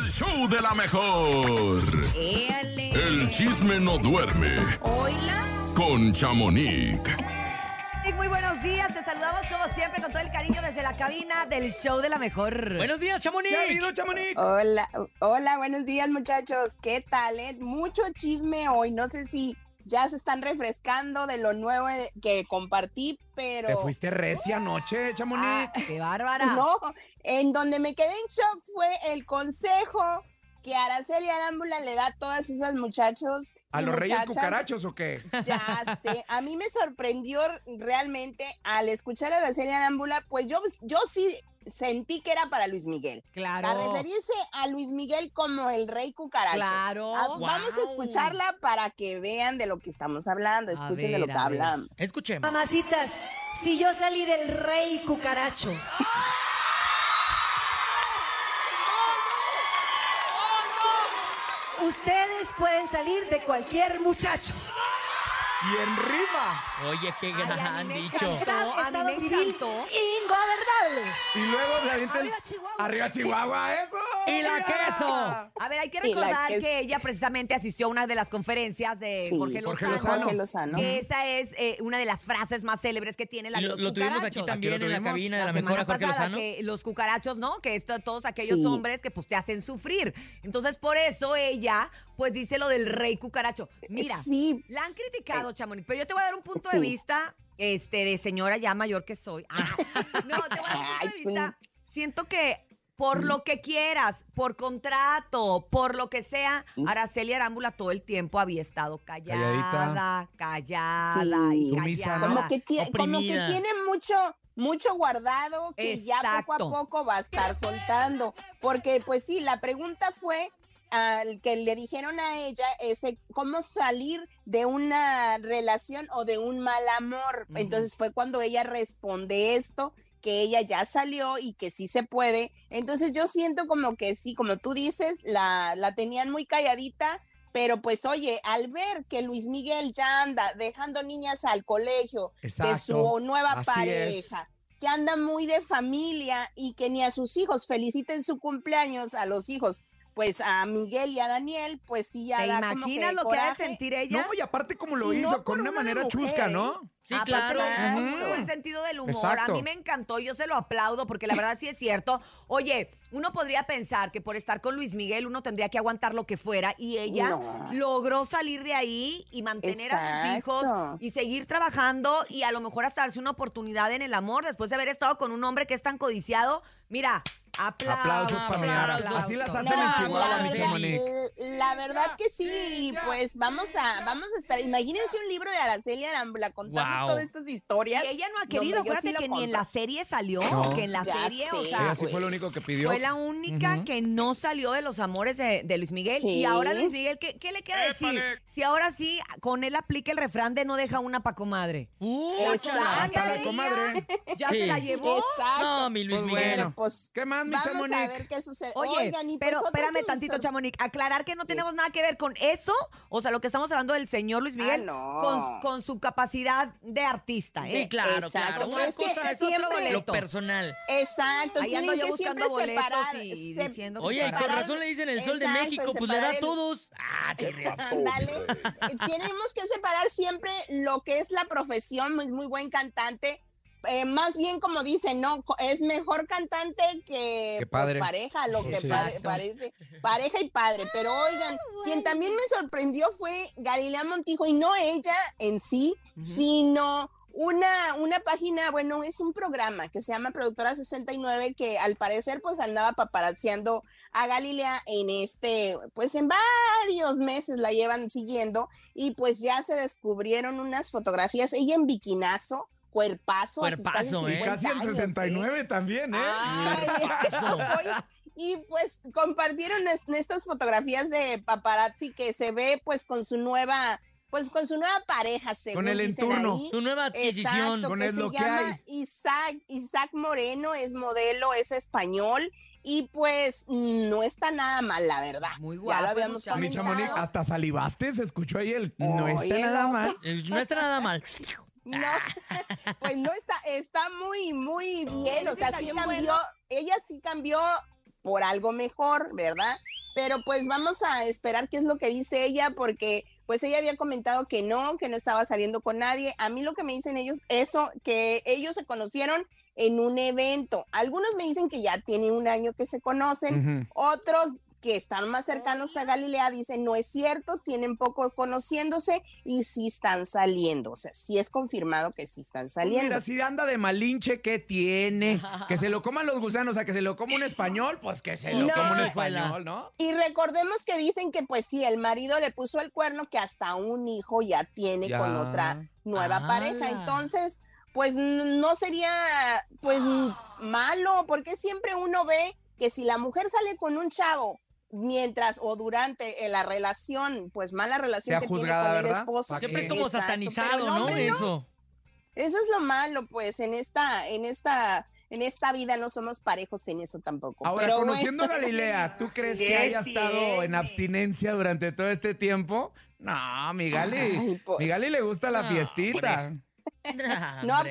El show de la mejor. Éale. El chisme no duerme. Hola. Con Chamonix. Muy buenos días. Te saludamos como siempre con todo el cariño desde la cabina del show de la mejor. Buenos días, Chamonix. ¿Qué ha habido, Chamonix? Hola, hola, buenos días muchachos. ¿Qué tal? eh? Mucho chisme hoy. No sé si ya se están refrescando de lo nuevo eh, que compartí, pero ¿Te fuiste recia anoche, Chamonix? Ah, ¡Qué bárbara! no. En donde me quedé en shock fue el consejo que Araceli Arámbula le da a todas esas muchachos. ¿A los reyes muchachas. cucarachos o qué? Ya sé, a mí me sorprendió realmente al escuchar a Araceli Arámbula, pues yo, yo sí sentí que era para Luis Miguel. Claro. A referirse a Luis Miguel como el rey cucaracho. Claro. Ah, Vamos a escucharla para que vean de lo que estamos hablando, escuchen de lo que hablamos. Escuchemos. Mamacitas, si yo salí del rey cucaracho. Ustedes pueden salir de cualquier muchacho. Y en rima. Oye, qué gran dicho. encantó. a mí Estado me civil encantó. ingobernable. Y luego el- Arriba, Chihuahua. Arriba Chihuahua, eso. ¡Y la queso! A ver, hay que recordar que- que ella precisamente asistió a una de las conferencias de Sí, Jorge Jorge Lozano. Lozano. Jorge Lozano. Que esa es eh, una de las frases más célebres que tiene la de los lo tuvimos aquí cucarachos. también Aquí lo en la cabina de la, la mejor semana a Jorge pasada, Lozano. que los cucarachos, ¿no? Que esto, todos aquellos Sí. hombres que pues te hacen sufrir. Entonces, por eso ella, pues dice lo del rey cucaracho. Mira, Sí, la han criticado, Chamonix, pero yo te voy a dar un punto de vista, este, de señora ya mayor que soy. Ah, no, te voy a dar un punto de vista. Siento que por lo que quieras, por contrato, por lo que sea. Araceli Arámbula todo el tiempo había estado callada, callada Sí. y Sumisa, callada. como que, como tiene mucho mucho guardado que ya poco a poco va a estar soltando porque pues sí la pregunta fue al que le dijeron a ella ese cómo salir de una relación o de un mal amor entonces fue cuando ella responde esto que ella ya salió y que sí se puede. Entonces yo siento como que sí como tú dices la la tenían muy calladita pero pues oye, al ver que Luis Miguel ya anda dejando niñas al colegio de su nueva pareja, que anda muy de familia y que ni a sus hijos feliciten su cumpleaños a los hijos, pues a Miguel y a Daniel, pues sí ya ¿Te da como imaginas que lo que ha de sentir ella? No, y aparte como lo Y hizo, con una una manera mujer, chusca, ¿eh? ¿no? Sí, Ah, claro. pues, Exacto. muy buen sentido del humor. Exacto. A mí me encantó, yo se lo aplaudo porque la verdad sí es cierto. Oye, uno podría pensar que por estar con Luis Miguel uno tendría que aguantar lo que fuera y ella No. logró salir de ahí y mantener a sus hijos y seguir trabajando y a lo mejor hasta darse una oportunidad en el amor después de haber estado con un hombre que es tan codiciado. Mira, aplausos. Aplausos para aplausos. Así las No, hacen en No, Chihuahua, la, mi verdad, Chamonix. la verdad que sí, pues vamos a, vamos a estar. Imagínense un libro de Araceli Arámbula contando Wow. todas estas historias. Y ella no ha querido, acuérdate sí que ni en la serie salió, No. que en la Ya serie, o sé. sea, Ella sí fue lo pues, único que pidió. Fue la única Ujú. que no salió de los amores de, de Luis Miguel. Y Sí. ahora Luis Miguel, ¿qué, qué le queda decir? Si ahora sí, con él aplica el refrán de no deja una pa' comadre. Uh, Exacto. Hasta la ya, comadre. Ya Sí. se la llevó. Exacto. No, mi Luis Pues Miguel. bueno. Pues ¿Qué más, mi vamos Chamonix? a ver qué sucede. Oye, Oigan, y pues pero espérame tantito, sor- Chamonix. Aclarar que no ¿Qué? tenemos nada que ver con eso. O sea, lo que estamos hablando del señor Luis Miguel Ah, no. con, con su capacidad de artista. ¿eh? Sí, claro, Exacto. claro. Una Es que cosa es siempre- lo personal. Exacto, Ahí ando yo que buscando boletos separar. y se- diciendo que Oye, y con separar- razón le dicen el sol de México, pues le da separar a el- todos. Ah. Ándale. Eh, Tenemos que separar siempre lo que es la profesión, es muy buen cantante. Eh, más bien como dicen, no, es mejor cantante que Que pues, pareja, lo que Sí. pare- Exacto. parece, pareja y padre. Pero oigan, quien también me sorprendió fue Galilea Montijo, y no ella en sí, sino una, una página, bueno, es un programa que se llama Productora 69, que al parecer pues andaba paparazziando a Galilea en este, pues en varios meses la llevan siguiendo y pues ya se descubrieron unas fotografías, ella en biquinazo, cuerpazo, a sus casi Cuerpazo, ¿eh? 50 Casi el años, ¿eh? 69 también, ¿eh? Ay, y pues compartieron es- estas fotografías de paparazzi que se ve pues con su nueva, pues con su nueva pareja, según el dicen enturno. ahí. Su nueva adquisición. Exacto, con que es se lo que llama hay. Isaac, Isaac Moreno, es modelo, es español y pues no está nada mal, la verdad. Muy Ya guapo lo el habíamos comentado. Chamonix, hasta salivaste, se escuchó ahí el... No Oye, está nada no. mal. No está nada mal. No, pues no está, está muy, muy bien, o sea, sí cambió, ella sí cambió por algo mejor, ¿verdad? Pero pues vamos a esperar qué es lo que dice ella, porque pues ella había comentado que no, que no estaba saliendo con nadie. A mí lo que me dicen ellos, eso, que ellos se conocieron en un evento. Algunos me dicen que ya tiene un año que se conocen, otros que están más cercanos a Galilea dicen no es cierto, tienen poco conociéndose y sí están saliendo. O sea, sí es confirmado que sí están saliendo. Mira, si anda de malinche, ¿qué tiene? Que se lo coman los gusanos, o sea, que se lo coma un español, pues que se lo No. coma un español, ¿no? Y recordemos que dicen que pues sí, el marido le puso el cuerno, que hasta un hijo ya tiene Ya. con otra nueva pareja. Entonces, pues no sería pues malo, porque siempre uno ve que si la mujer sale con un chavo mientras o durante eh, la relación, pues mala relación que juzgada, tiene con el ¿verdad? esposo. ¿Pa' Siempre es como Exacto, satanizado, el ¿no? Eso. Eso es lo malo, pues en esta, en esta, en esta vida no somos parejos en eso tampoco. Ahora, pero bueno. conociendo a Galilea, ¿tú crees que ¿Qué haya estado en abstinencia durante todo este tiempo? No, mi Gali. Ay, pues. Mi Gali le gusta la No, fiestita. Hombre. no,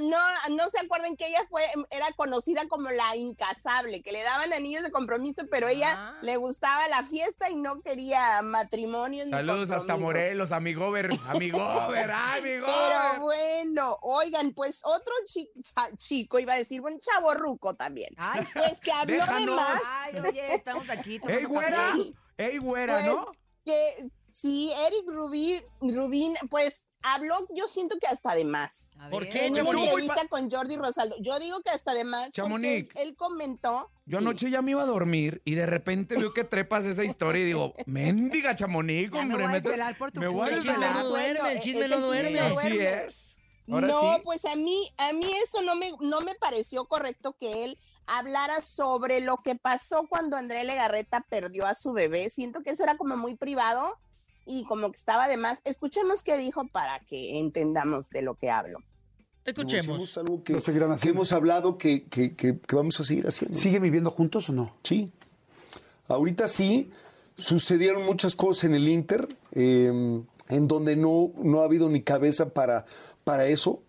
no, no se acuerdan que ella fue, era conocida como la incasable, que le daban anillos de compromiso, pero ella Ah. le gustaba la fiesta y no quería matrimonios. ni Saludos hasta. Morelos, amigover. Amigover, ay, Pero amigover. bueno, oigan, pues otro chi- cha- chico, iba a decir, buen chavo ruco también, Ay, pues que habló de más, ay, oye, estamos aquí. ¡Ey, güera! ¡Ey, güera, Pues, ¿no? que sí, Eric Rubin, Rubin, pues habló, yo siento que hasta de más. ¿Por qué, En una entrevista con Jordi Rosaldo. Yo digo que hasta de más. Chamonix. Él, él comentó. Yo anoche ya me iba a dormir y de repente veo que trepas esa historia y digo, mendiga chamonix, Ya me hombre. voy a por tu me voy a. El chisme no duerme, el chisme no duerme. Así es. Ahora no, sí. pues a mí, a mí eso no me, no me pareció correcto que él hablara sobre lo que pasó cuando Andrea Legarreta perdió a su bebé. Siento que eso era como muy privado y como que estaba de más. Escuchemos qué dijo para que entendamos de lo que hablo. Escuchemos. Es algo que, hemos hablado que, que- que- que vamos a seguir haciendo. ¿Siguen viviendo juntos o no? Sí. Ahorita sí, sucedieron muchas cosas en el Inter, eh, en donde no, no ha habido ni cabeza para, para eso.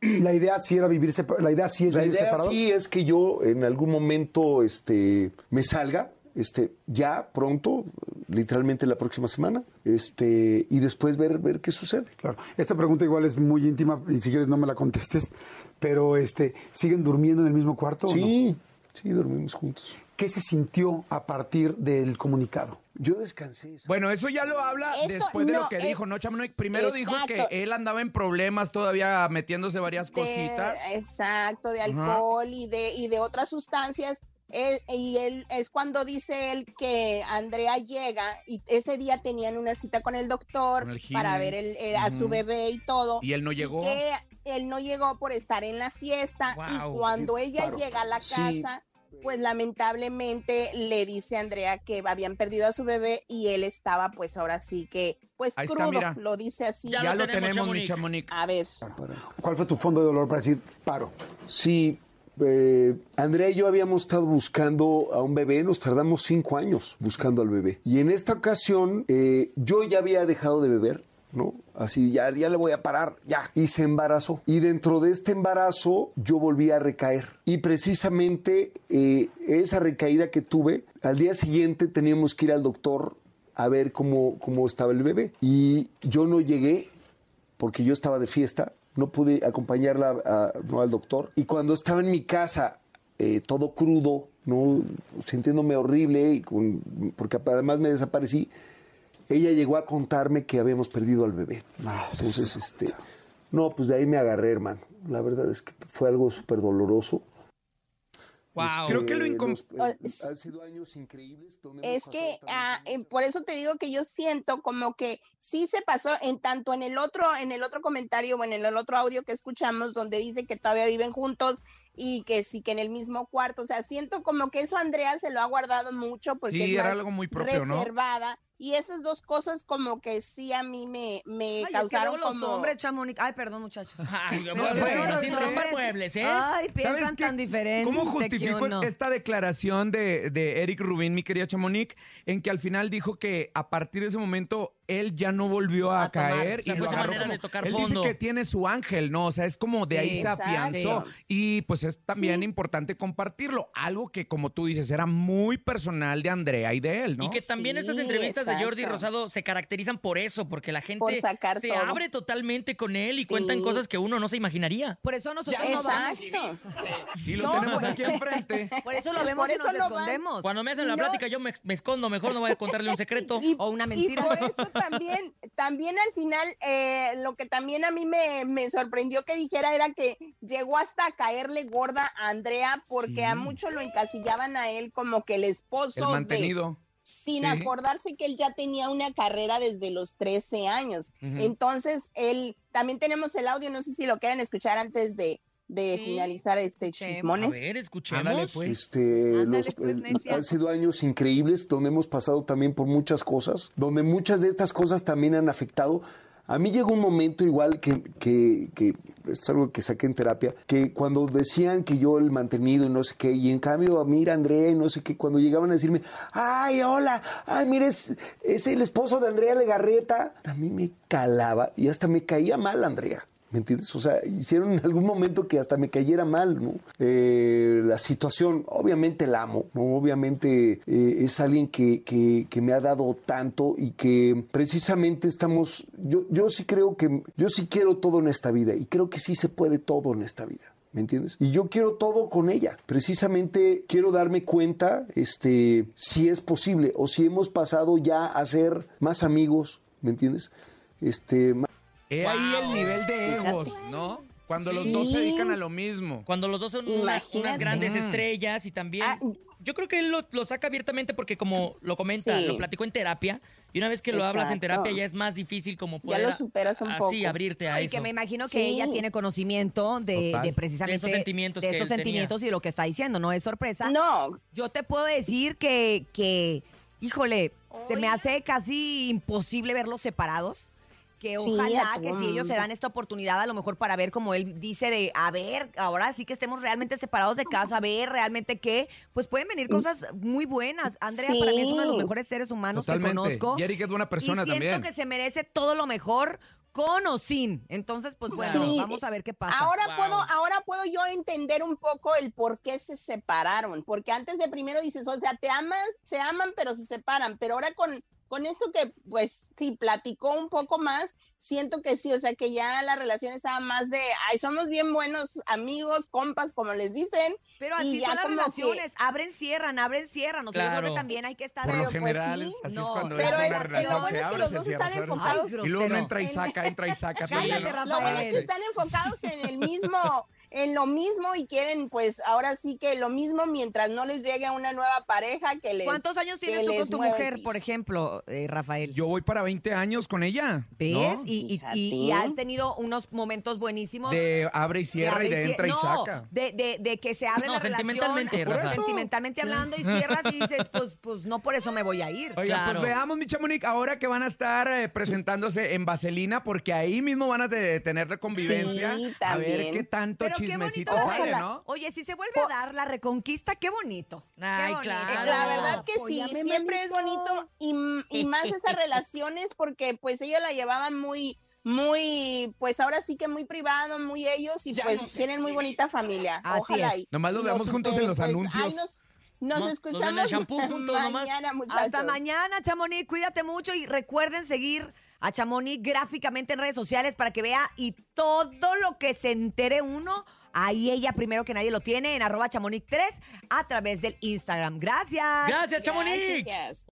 La idea sí era vivir la idea sí es La vivir idea separados. sí es que yo en algún momento este, me salga, este, ya pronto, literalmente la próxima semana, este, y después ver, ver qué sucede. Claro. Esta pregunta igual es muy íntima y si quieres no me la contestes, pero este, ¿siguen durmiendo en el mismo cuarto o no? Sí, sí, dormimos juntos. ¿Qué se sintió a partir del comunicado? Yo descansé. Bueno, eso ya lo habla Eso después de lo que dijo, ¿no, Chamonix? Primero dijo que él andaba en problemas todavía metiéndose varias de- cositas. exacto, de alcohol y de, y de otras sustancias. Él- y él es cuando dice él que Andrea llega y ese día tenían una cita con el doctor Con el para ver el- el- a su bebé y todo. Y él no llegó. que él no llegó por estar en la fiesta y cuando sí, ella claro. llega a la Sí. casa, pues lamentablemente le dice a Andrea que habían perdido a su bebé y él estaba pues ahora sí que pues Ahí crudo, lo dice así. Ya Ya, lo tenemos, mi. A ver. ¿Cuál fue tu fondo de dolor para decir paro? Sí, eh, Andrea y yo habíamos estado buscando a un bebé, nos tardamos cinco años buscando al bebé. Y en esta ocasión eh, yo ya había dejado de beber, ¿no? Así, ya, ya le voy a parar, ya. Y se embarazó. Y dentro de este embarazo yo volví a recaer. Y precisamente eh, esa recaída que tuve, al día siguiente teníamos que ir al doctor a ver cómo, cómo estaba el bebé. Y yo no llegué porque yo estaba de fiesta, no pude acompañarla a- no, al doctor. Y cuando estaba en mi casa, eh, todo crudo, no sintiéndome horrible, y con- porque además me desaparecí, ella llegó a contarme que habíamos perdido al bebé. Ah, Entonces, este, no, pues de ahí me agarré, hermano. La verdad es que fue algo súper doloroso. Wow. Creo que lo los- es- han sido años increíbles. donde hemos Es que ah, por eh, eso te digo que yo siento como que sí se pasó en tanto en el otro en el otro comentario o en el otro audio que escuchamos donde dice que todavía viven juntos y que sí que en el mismo cuarto, o sea, siento como que eso Andrea se lo ha guardado mucho porque Sí, es era más algo muy propio, ¿no? Y esas dos cosas como que sí a mí me, me Ay, es que causaron luego los como... hombres, Chamonix. Ay, perdón, muchachos. Ay, bueno, los sin romper muebles, ¿eh? Ay, ¿Sabes piensan tan diferente. ¿Cómo justifico uno. esta declaración de, de Eric Rubin, mi querida Chamonix, en que al final dijo que a partir de ese momento él ya no volvió a, A caer O sea, y fue lo agarró manera como- de tocar Él fondo. dice que tiene su ángel, ¿no? O sea, es como de ahí Sí, se exacto. afianzó. Y pues es también Sí. importante compartirlo. Algo que, como tú dices, era muy personal de Andrea y de él, ¿no? Y que también Sí, esas entrevistas de Jordi. Rosado se caracterizan por eso, porque la gente Por sacar se todo. abre totalmente con él y Sí. cuentan cosas que uno no se imaginaría. Por eso nosotros no vamos. Exacto. Y lo No, tenemos pues- aquí enfrente. Por eso lo vemos Por y eso nos lo van- escondemos. Cuando me hacen la No. plática yo me, me escondo, mejor no voy a contarle un secreto. Y- O una mentira. Y por eso también, también al final, eh, lo que también a mí me, me sorprendió que dijera era que llegó hasta a caerle gorda a Andrea porque a muchos lo encasillaban a él como que el El esposo de, mantenido. Sin Sí. acordarse que él ya tenía una carrera desde los 13 años. Entonces, él, también tenemos el audio, no sé si lo quieren escuchar antes de, de Sí. finalizar este Escuchemos. A chismones. ver, escuchemos. Ándale, pues. Este, Ándale, los- pues, el- han sido años increíbles donde hemos pasado también por muchas cosas, donde muchas de estas cosas también han afectado. A mí llegó un momento igual que, que, que es algo que saqué en terapia, que cuando decían que yo el mantenido y no sé qué, y en cambio, mira Andrea y no sé qué, cuando llegaban a decirme, ay, hola, ay, mire, es, es el esposo de Andrea Legarreta, a mí me calaba y hasta me caía mal Andrea. ¿Me entiendes? O sea, hicieron en algún momento que hasta me cayera mal, ¿no? Eh, la situación, obviamente la amo, ¿no? Obviamente eh, es alguien que, que- me ha dado tanto y que precisamente estamos, yo, yo sí creo que, yo sí quiero todo en esta vida y creo que sí se puede todo en esta vida. ¿Me entiendes? Y yo quiero todo con ella. Precisamente quiero darme cuenta, este, si es posible o si hemos pasado ya a ser más amigos, ¿me entiendes? Este, ma- He ahí el nivel de egos, ¿no? Cuando los dos se dedican a lo mismo. Cuando los dos son una- unas grandes Mm. estrellas y también... Ah, yo creo que él lo, lo saca abiertamente porque como lo comenta, Sí. lo platicó en terapia y una vez que lo hablas en terapia ya es más difícil como Ya poder lo superas un así poco. abrirte a eso. que me imagino que Sí. ella tiene conocimiento de, precisamente De esos sentimientos de que esos él tenía. sentimientos y lo que está diciendo, no es sorpresa. No, Yo te puedo decir que, que híjole, se me hace casi imposible verlos separados. Que ojalá que si ellos se dan esta oportunidad, a lo mejor para ver, como él dice, de a ver, ahora sí que estemos realmente separados de casa, a ver realmente qué, pues pueden venir cosas muy buenas. Andrea para mí es uno de los mejores seres humanos que conozco. Y Eric es buena persona y siento también. que se merece todo lo mejor con o sin. Entonces, pues bueno, Sí. vamos a ver qué pasa. Ahora Wow. puedo, ahora puedo yo entender un poco el por qué se separaron, porque antes de primero dices, o sea, te amas, se aman, pero se separan, pero ahora con, con esto que, pues, sí, platicó un poco más, siento que sí, o sea, que ya la relación estaba más de, ay, somos bien buenos amigos, compas, como les dicen, Pero y así ya son las relaciones, abren, cierran, abren, cierran. O sea, yo creo Claro. que también hay que estar... Por lo Pero, pues, general, sí. así No, es cuando pero es una es- lo relación, bueno se es que los se dos cierra, están enfocados. Ay, Y luego entra y saca, entra y saca. también, Cállate, ¿no? Rafa. Lo bueno es que Rafael. están enfocados en el mismo, en lo mismo y quieren, pues, ahora sí que lo mismo mientras no les llegue a una nueva pareja que les... ¿Cuántos años tienes tú con tu mujer, por ejemplo, eh, Rafael? Yo voy para 20 años con ella. ¿Ves? ¿no? Y, y- y- y has tenido unos momentos buenísimos. De abre y cierra y abre de cie- entra y no, saca. De, de, de que se abre No, la sentimentalmente, relación, Rafa. sentimentalmente hablando y cierras y dices, pues, pues no por eso me voy a ir. Oiga, Claro. pues veamos, mi Chamonix, ahora que van a estar eh, presentándose en Vaselina, porque ahí mismo van a te- tener la convivencia. Sí, a ver qué tanto Pero chismecito bonito. sale. Oye, si se vuelve a dar la reconquista, qué bonito. Qué Ay, bonito. claro. La verdad que sí, siempre es bonito y, y más esas relaciones porque pues ella la llevaban muy, muy, pues ahora sí que muy privado, muy ellos y pues tienen muy bonita familia. Así Ojalá. es. y- Nomás los y veamos juntos en los pues, anuncios. ahí nos, escuchamos shampoo juntos nomás. mañana, muchachos. Hasta mañana, Chamonix. Cuídate mucho y recuerden seguir a Chamonix gráficamente en redes sociales para que vea y todo lo que se entere uno, ahí ella primero que nadie lo tiene en arroba chamonix3 a través del Instagram. Gracias. Gracias, Chamonix. Gracias.